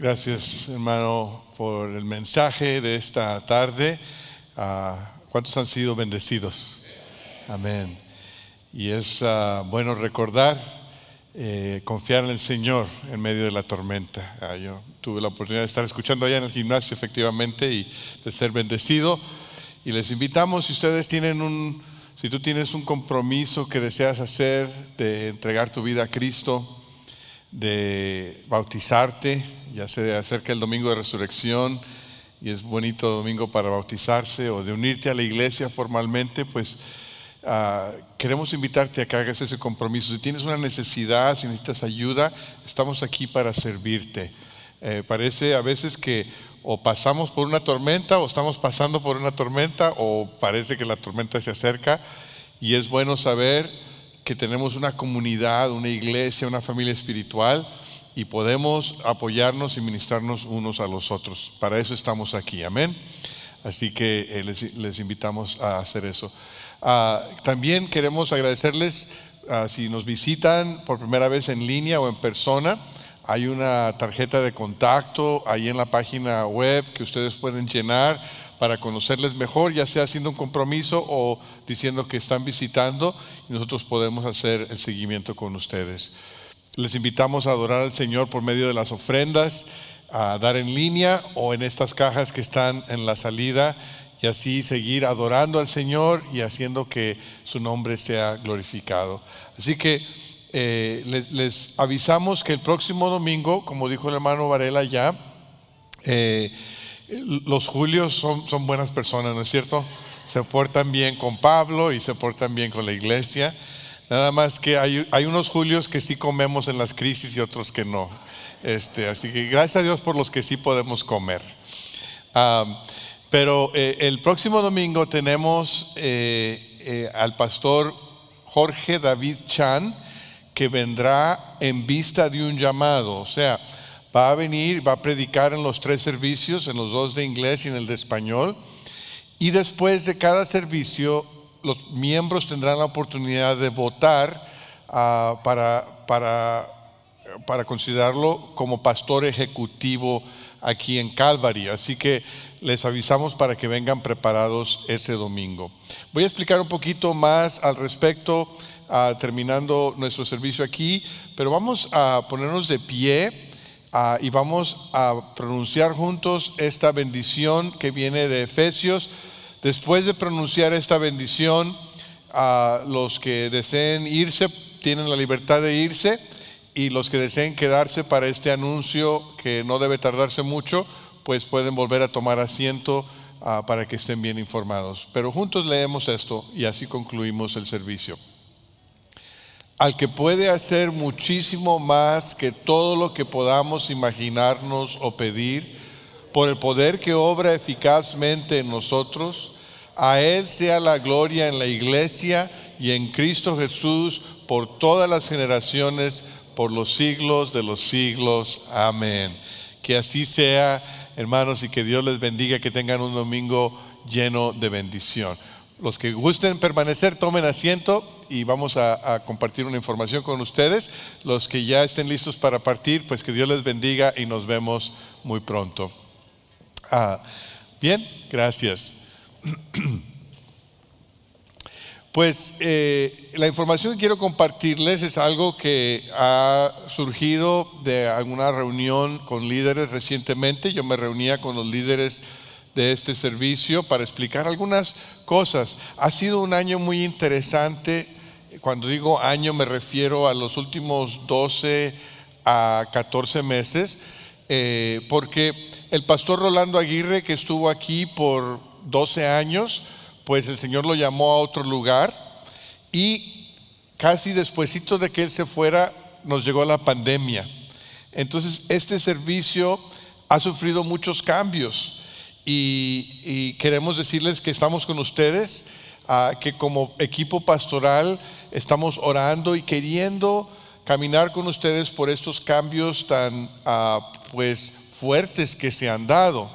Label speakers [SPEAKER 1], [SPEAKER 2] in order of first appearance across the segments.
[SPEAKER 1] Gracias, hermano, por el mensaje de esta tarde. Ah, ¿Cuántos han sido bendecidos? Amén. Y es ah, bueno recordar, eh, confiar en el Señor en medio de la tormenta. Ah, yo tuve la oportunidad de estar escuchando allá en el gimnasio, efectivamente, y de ser bendecido. Y les invitamos, si ustedes tienen un, si tú tienes un compromiso que deseas hacer de entregar tu vida a Cristo, de bautizarte, ya se acerca el domingo de resurrección y es bonito domingo para bautizarse o de unirte a la iglesia formalmente, pues ah, queremos invitarte a que hagas ese compromiso. Si tienes una necesidad, si necesitas ayuda, estamos aquí para servirte. Eh, parece a veces que o pasamos por una tormenta o estamos pasando por una tormenta o parece que la tormenta se acerca y es bueno saber que tenemos una comunidad, una iglesia, una familia espiritual y podemos apoyarnos y ministrarnos unos a los otros. Para eso estamos aquí, amén. Así que eh, les, invitamos a hacer eso. Ah, también queremos agradecerles ah, si nos visitan por primera vez en línea o en persona. Hay una tarjeta de contacto ahí en la página web que ustedes pueden llenar para conocerles mejor, ya sea haciendo un compromiso o diciendo que están visitando y nosotros podemos hacer el seguimiento con ustedes. Les invitamos a adorar al Señor por medio de las ofrendas, a dar en línea o en estas cajas que están en la salida y así seguir adorando al Señor y haciendo que su nombre sea glorificado. Así que eh, les, avisamos que el próximo domingo, como dijo el hermano Varela ya, eh, los Julios son, son buenas personas, ¿no es cierto? Se portan bien con Pablo y se portan bien con la iglesia. Nada más que hay, unos Julios que sí comemos en las crisis y otros que no. Este, así que gracias a Dios por los que sí podemos comer. pero eh, el próximo domingo tenemos al pastor Jorge David Chan que vendrá en vista de un llamado. O sea, va a venir, va a predicar en los tres servicios, en los dos de inglés y en el de español. Y después de cada servicio, los miembros tendrán la oportunidad de votar ah, para, para, para considerarlo como pastor ejecutivo aquí en Calvary. Así que les avisamos para que vengan preparados ese domingo. Voy a explicar un poquito más al respecto Ah, terminando nuestro servicio aquí, pero vamos a ponernos de pie ah, y vamos a pronunciar juntos esta bendición que viene de Efesios. Después de pronunciar esta bendición, a los que deseen irse tienen la libertad de irse y los que deseen quedarse para este anuncio que no debe tardarse mucho, pues pueden volver a tomar asiento ah, para que estén bien informados. Pero juntos leemos esto y así concluimos el servicio al que puede hacer muchísimo más que todo lo que podamos imaginarnos o pedir, por el poder que obra eficazmente en nosotros, a Él sea la gloria en la iglesia y en Cristo Jesús por todas las generaciones, por los siglos de los siglos. Amén. Que así sea, hermanos, y que Dios les bendiga, que tengan un domingo lleno de bendición. Los que gusten permanecer, tomen asiento y vamos a, compartir una información con ustedes. Los que ya estén listos para partir, pues que Dios les bendiga y nos vemos muy pronto. Ah, bien, gracias. Pues eh, la información que quiero compartirles es algo que ha surgido de alguna reunión con líderes recientemente. Yo me reunía con los líderes de este servicio para explicar algunas cosas. Ha sido un año muy interesante. Cuando digo año me refiero a los últimos 12 a 14 meses, eh, porque el pastor Rolando Aguirre, que estuvo aquí por 12 años, pues el Señor lo llamó a otro lugar y casi despuesito de que él se fuera nos llegó la pandemia. Entonces este servicio ha sufrido muchos cambios y, queremos decirles que estamos con ustedes, ah, que como equipo pastoral estamos orando y queriendo caminar con ustedes por estos cambios tan ah, pues fuertes que se han dado.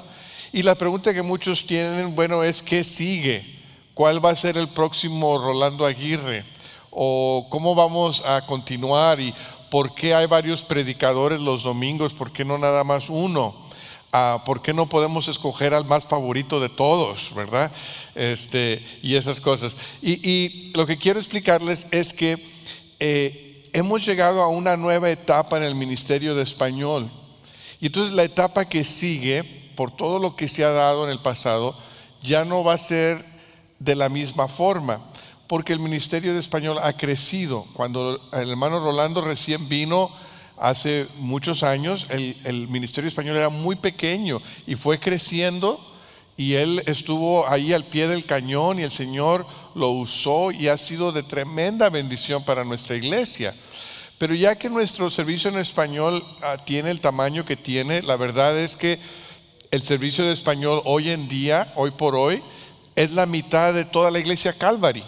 [SPEAKER 1] Y la pregunta que muchos tienen, bueno, es ¿qué sigue? ¿Cuál va a ser el próximo Rolando Aguirre? ¿O cómo vamos a continuar? Y ¿por qué hay varios predicadores los domingos? ¿Por qué no nada más uno? Ah, ¿Por qué no podemos escoger al más favorito de todos, verdad? Este, y esas cosas. Y, lo que quiero explicarles es que eh, hemos llegado a una nueva etapa en el ministerio de español. Y entonces la etapa que sigue, por todo lo que se ha dado en el pasado, ya no va a ser de la misma forma porque el ministerio de español ha crecido. Cuando el hermano Rolando recién vino hace muchos años, el, ministerio español era muy pequeño y fue creciendo y él estuvo ahí al pie del cañón y el Señor lo usó y ha sido de tremenda bendición para nuestra iglesia. Pero ya que nuestro servicio en español ah, tiene el tamaño que tiene, la verdad es que el servicio de español hoy en día, hoy por hoy, es la mitad de toda la iglesia Calvary.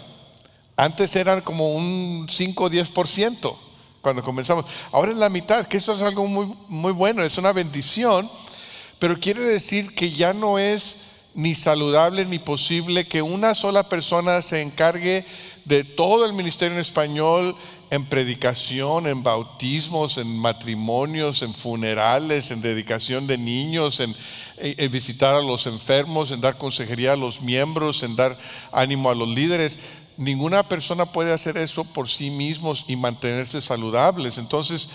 [SPEAKER 1] Antes eran como un 5 o 10% cuando comenzamos. Ahora es la mitad, que eso es algo muy, muy bueno, es una bendición, pero quiere decir que ya no es ni saludable ni posible que una sola persona se encargue de todo el ministerio en español, en predicación, en bautismos, en matrimonios, en funerales, en dedicación de niños, en, en, visitar a los enfermos, en dar consejería a los miembros, en dar ánimo a los líderes ninguna persona puede hacer eso por sí mismos y mantenerse saludables. Entonces,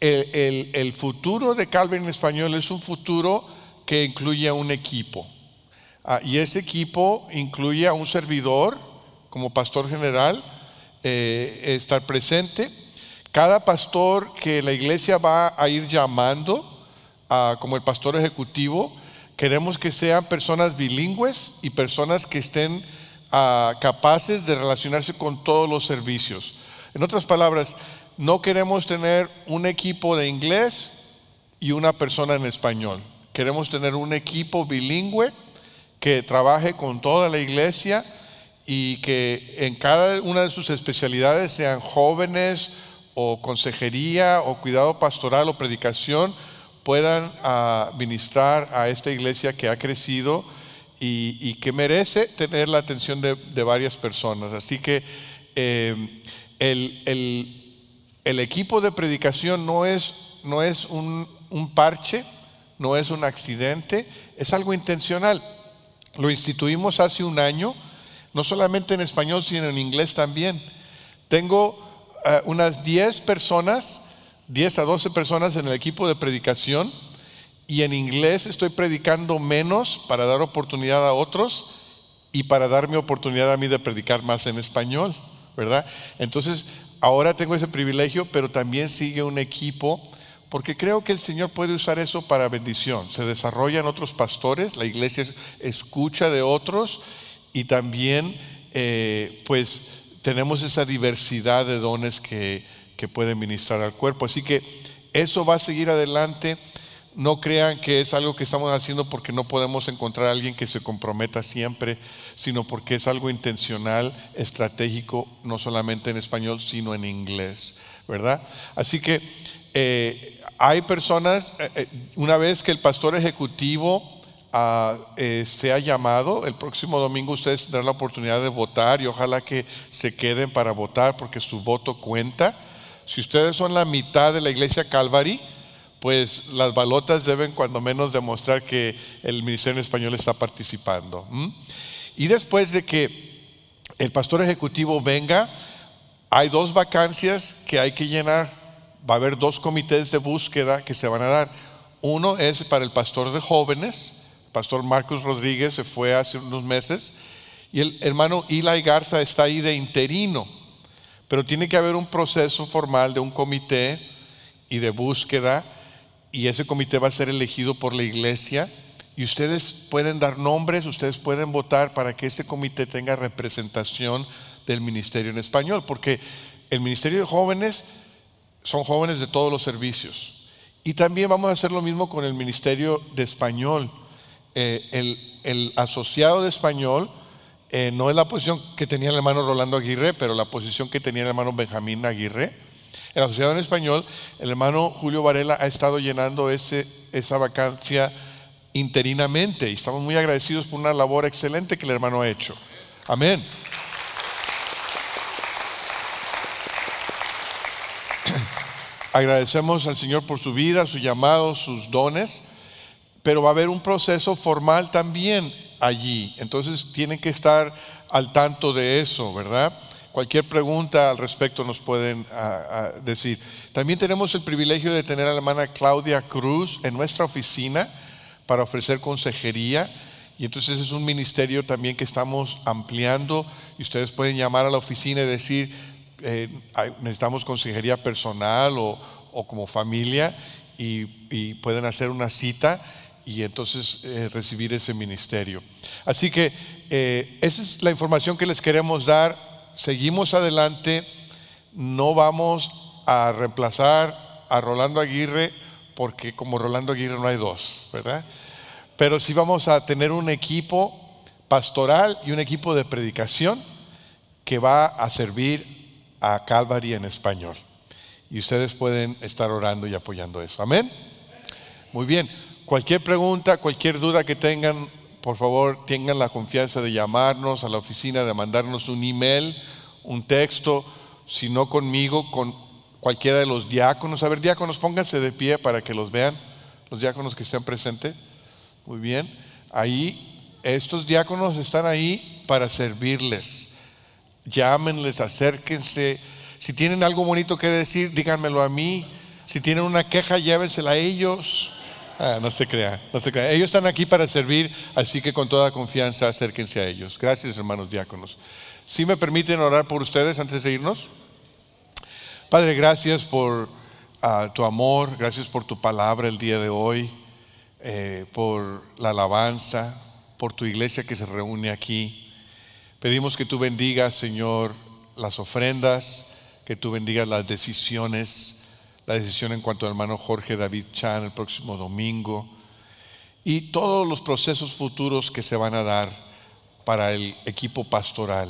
[SPEAKER 1] el, futuro de Calvin español es un futuro que incluye a un equipo. Ah, y ese equipo incluye a un servidor como pastor general, eh, estar presente. Cada pastor que la iglesia va a ir llamando ah, como el pastor ejecutivo, queremos que sean personas bilingües y personas que estén capaces de relacionarse con todos los servicios. En otras palabras, no queremos tener un equipo de inglés y una persona en español. Queremos tener un equipo bilingüe que trabaje con toda la iglesia y que en cada una de sus especialidades sean jóvenes o consejería o cuidado pastoral o predicación puedan ah, ministrar a esta iglesia que ha crecido y, que merece tener la atención de, varias personas. Así que eh, el, equipo de predicación no es, no es un, parche, no es un accidente, es algo intencional. Lo instituimos hace un año, no solamente en español, sino en inglés también. Tengo eh, unas 10 personas, 10 a 12 personas en el equipo de predicación y en inglés estoy predicando menos para dar oportunidad a otros y para darme oportunidad a mí de predicar más en español, ¿verdad? Entonces, ahora tengo ese privilegio, pero también sigue un equipo, porque creo que el Señor puede usar eso para bendición. Se desarrollan otros pastores, la iglesia escucha de otros y también, eh, pues, tenemos esa diversidad de dones que, que pueden ministrar al cuerpo. Así que eso va a seguir adelante no crean que es algo que estamos haciendo porque no podemos encontrar a alguien que se comprometa siempre, sino porque es algo intencional, estratégico, no solamente en español, sino en inglés, ¿verdad? Así que eh, hay personas, eh, una vez que el pastor ejecutivo ah, sea llamado, el próximo domingo ustedes tendrán la oportunidad de votar y ojalá que se queden para votar porque su voto cuenta. Si ustedes son la mitad de la iglesia Calvary, pues las balotas deben cuando menos demostrar que el Ministerio Español está participando. Y después de que el pastor ejecutivo venga, hay dos vacancias que hay que llenar. Va a haber dos comités de búsqueda que se van a dar. Uno es para el pastor de jóvenes, pastor Marcos Rodríguez se fue hace unos meses, y el hermano Eli Garza está ahí de interino, pero tiene que haber un proceso formal de un comité y de búsqueda y ese comité va a ser elegido por la iglesia y ustedes pueden dar nombres, ustedes pueden votar para que ese comité tenga representación del ministerio en español, porque el ministerio de jóvenes son jóvenes de todos los servicios. Y también vamos a hacer lo mismo con el ministerio de español. Eh, el, asociado de español eh, no es la posición que tenía el hermano Rolando Aguirre, pero la posición que tenía el hermano Benjamín Aguirre en la Sociedad en Español, el hermano Julio Varela ha estado llenando ese, esa vacancia interinamente y estamos muy agradecidos por una labor excelente que el hermano ha hecho. Amén. agradecemos al Señor por su vida, su llamado, sus dones, pero va a haber un proceso formal también allí. Entonces tienen que estar al tanto de eso, ¿verdad? Cualquier pregunta al respecto nos pueden decir. También tenemos el privilegio de tener a la hermana Claudia Cruz en nuestra oficina para ofrecer consejería. Y entonces es un ministerio también que estamos ampliando y ustedes pueden llamar a la oficina y decir, eh, necesitamos consejería personal o, como familia y, pueden hacer una cita y entonces eh, recibir ese ministerio. Así que eh, esa es la información que les queremos dar. Seguimos adelante. No vamos a reemplazar a Rolando Aguirre porque como Rolando Aguirre no hay dos, ¿verdad? Pero sí vamos a tener un equipo pastoral y un equipo de predicación que va a servir a Calvary en español. Y ustedes pueden estar orando y apoyando eso. Amén. Muy bien. Cualquier pregunta, cualquier duda que tengan, por favor, tengan la confianza de llamarnos a la oficina, de mandarnos un email, un texto, si no conmigo, con cualquiera de los diáconos. A ver, diáconos, pónganse de pie para que los vean, los diáconos que estén presentes. Muy bien. Ahí, estos diáconos están ahí para servirles. Llámenles, acérquense. Si tienen algo bonito que decir, díganmelo a mí. Si tienen una queja, llévensela a ellos. Ah, no se crea, no se crea. Ellos están aquí para servir, así que con toda confianza acérquense a ellos. Gracias, hermanos diáconos. Si me permiten orar por ustedes antes de irnos. Padre, gracias por ah, tu amor, gracias por tu palabra el día de hoy, eh, por la alabanza, por tu iglesia que se reúne aquí. Pedimos que tú bendigas, Señor, las ofrendas, que tú bendigas las decisiones, la decisión en cuanto al hermano Jorge David Chan el próximo domingo y todos los procesos futuros que se van a dar para el equipo pastoral.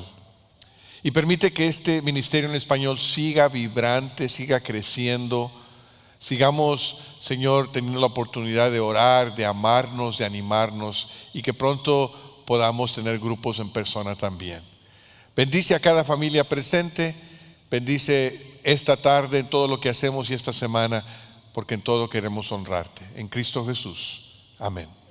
[SPEAKER 1] Y permite que este ministerio en español siga vibrante, siga creciendo, sigamos, Señor, teniendo la oportunidad de orar, de amarnos, de animarnos y que pronto podamos tener grupos en persona también. Bendice a cada familia presente, bendice esta tarde en todo lo que hacemos y esta semana, porque en todo queremos honrarte. En Cristo Jesús. Amén.